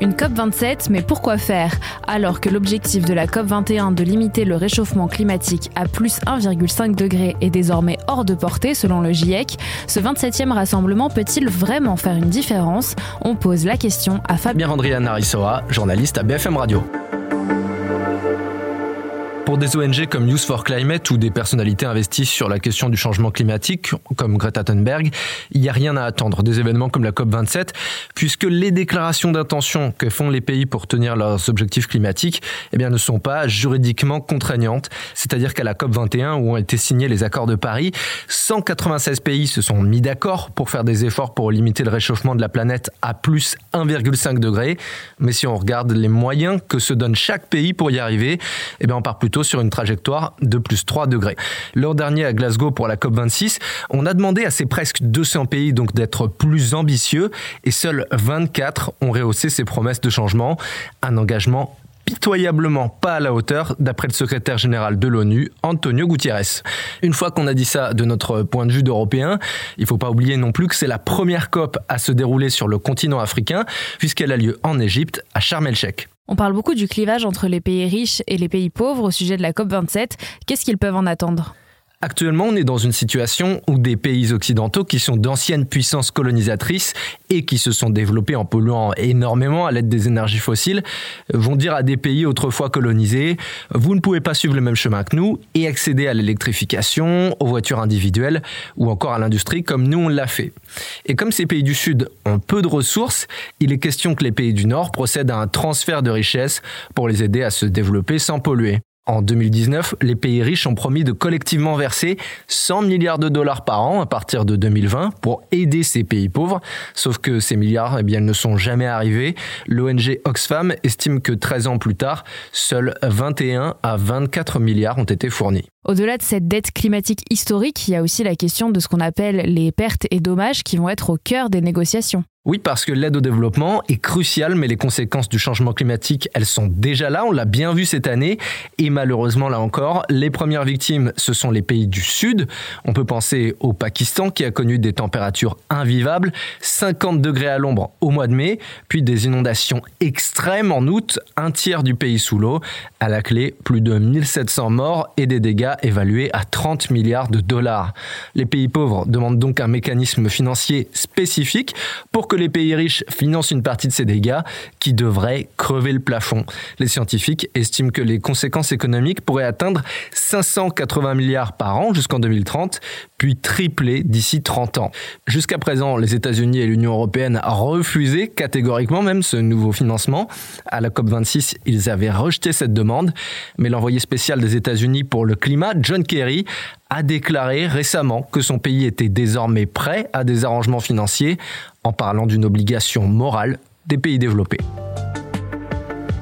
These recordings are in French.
Une COP27, mais pourquoi faire? Alors que l'objectif de la COP21 de limiter le réchauffement climatique à plus 1,5 degré est désormais hors de portée selon le GIEC, ce 27e rassemblement peut-il vraiment faire une différence? On pose la question à Fabien Andrian Narissoa, journaliste à BFM Radio. Pour des ONG comme Youth for Climate ou des personnalités investies sur la question du changement climatique, comme Greta Thunberg, il n'y a rien à attendre des événements comme la COP27, puisque les déclarations d'intention que font les pays pour tenir leurs objectifs climatiques eh bien, ne sont pas juridiquement contraignantes. C'est-à-dire qu'à la COP21, où ont été signés les accords de Paris, 196 pays se sont mis d'accord pour faire des efforts pour limiter le réchauffement de la planète à plus 1,5 degré. Mais si on regarde les moyens que se donne chaque pays pour y arriver, eh bien, on part plutôt sur une trajectoire de plus 3 degrés. L'an dernier à Glasgow pour la COP26, on a demandé à ces presque 200 pays donc d'être plus ambitieux et seuls 24 ont rehaussé ces promesses de changement. Un engagement pitoyablement pas à la hauteur, d'après le secrétaire général de l'ONU, Antonio Gutiérrez. Une fois qu'on a dit ça de notre point de vue d'Européen, il faut pas oublier non plus que c'est la première COP à se dérouler sur le continent africain, puisqu'elle a lieu en Égypte, à Sharm el-Sheikh. On parle beaucoup du clivage entre les pays riches et les pays pauvres au sujet de la COP27. Qu'est-ce qu'ils peuvent en attendre? Actuellement, on est dans une situation où des pays occidentaux qui sont d'anciennes puissances colonisatrices et qui se sont développés en polluant énormément à l'aide des énergies fossiles vont dire à des pays autrefois colonisés vous ne pouvez pas suivre le même chemin que nous et accéder à l'électrification, aux voitures individuelles ou encore à l'industrie comme nous on l'a fait. Et comme ces pays du Sud ont peu de ressources, il est question que les pays du Nord procèdent à un transfert de richesses pour les aider à se développer sans polluer. En 2019, les pays riches ont promis de collectivement verser 100 milliards de dollars par an à partir de 2020 pour aider ces pays pauvres. Sauf que ces milliards, eh bien, ne sont jamais arrivés. L'ONG Oxfam estime que 13 ans plus tard, seuls 21 à 24 milliards ont été fournis. Au-delà de cette dette climatique historique, il y a aussi la question de ce qu'on appelle les pertes et dommages qui vont être au cœur des négociations. Oui, parce que l'aide au développement est cruciale, mais les conséquences du changement climatique, elles sont déjà là, on l'a bien vu cette année, et malheureusement là encore, les premières victimes, ce sont les pays du Sud. On peut penser au Pakistan qui a connu des températures invivables, 50 degrés à l'ombre au mois de mai, puis des inondations extrêmes en août, un tiers du pays sous l'eau, à la clé plus de 1700 morts et des dégâts évalués à 30 milliards de dollars. Les pays pauvres demandent donc un mécanisme financier spécifique pour que les pays riches financent une partie de ces dégâts qui devraient crever le plafond. Les scientifiques estiment que les conséquences économiques pourraient atteindre 580 milliards par an jusqu'en 2030, puis tripler d'ici 30 ans. Jusqu'à présent, les États-Unis et l'Union européenne refusé catégoriquement même ce nouveau financement. À la COP26, ils avaient rejeté cette demande, mais l'envoyé spécial des États-Unis pour le John Kerry, a déclaré récemment que son pays était désormais prêt à des arrangements financiers en parlant d'une obligation morale des pays développés.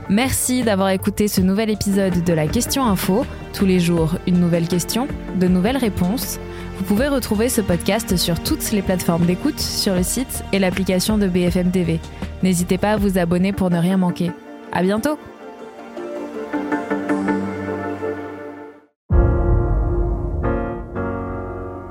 Merci d'avoir écouté ce nouvel épisode de la Question Info. Tous les jours, une nouvelle question, de nouvelles réponses. Vous pouvez retrouver ce podcast sur toutes les plateformes d'écoute, sur le site et l'application de BFM TV. N'hésitez pas à vous abonner pour ne rien manquer. À bientôt!